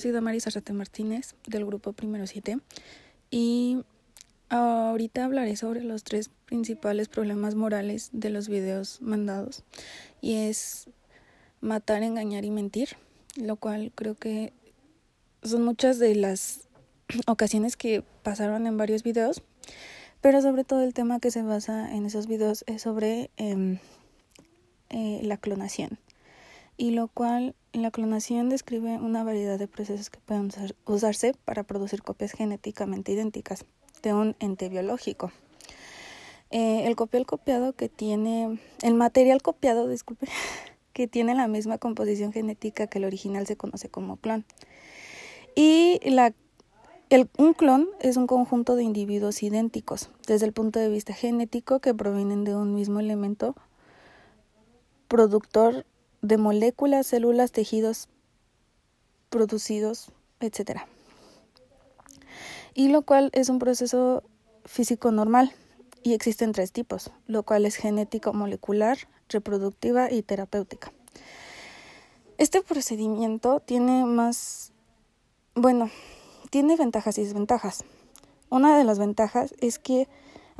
soy Damaris Arrate Martínez del grupo Primero 7 y ahorita hablaré sobre los tres principales problemas morales de los videos mandados y es matar, engañar y mentir, lo cual creo que son muchas de las ocasiones que pasaron en varios videos, pero sobre todo el tema que se basa en esos videos es sobre eh, eh, la clonación y lo cual la clonación describe una variedad de procesos que pueden usarse para producir copias genéticamente idénticas de un ente biológico. Eh, el copial copiado que tiene, el material copiado, disculpe, que tiene la misma composición genética que el original se conoce como clon. Y la, el, un clon es un conjunto de individuos idénticos desde el punto de vista genético que provienen de un mismo elemento productor de moléculas, células, tejidos producidos, etc. Y lo cual es un proceso físico normal y existen tres tipos, lo cual es genético molecular, reproductiva y terapéutica. Este procedimiento tiene más, bueno, tiene ventajas y desventajas. Una de las ventajas es que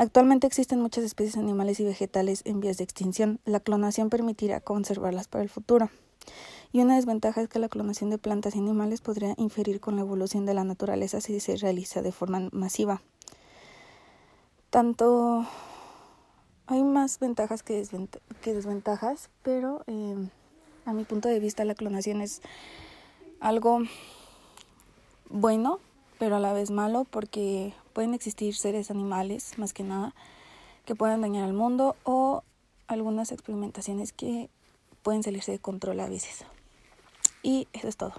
Actualmente existen muchas especies animales y vegetales en vías de extinción. La clonación permitirá conservarlas para el futuro. Y una desventaja es que la clonación de plantas y animales podría inferir con la evolución de la naturaleza si se realiza de forma masiva. Tanto hay más ventajas que, desventajas, pero eh, a mi punto de vista la clonación es algo bueno pero a la vez malo porque pueden existir seres animales, más que nada, que puedan dañar al mundo o algunas experimentaciones que pueden salirse de control a veces. Y eso es todo.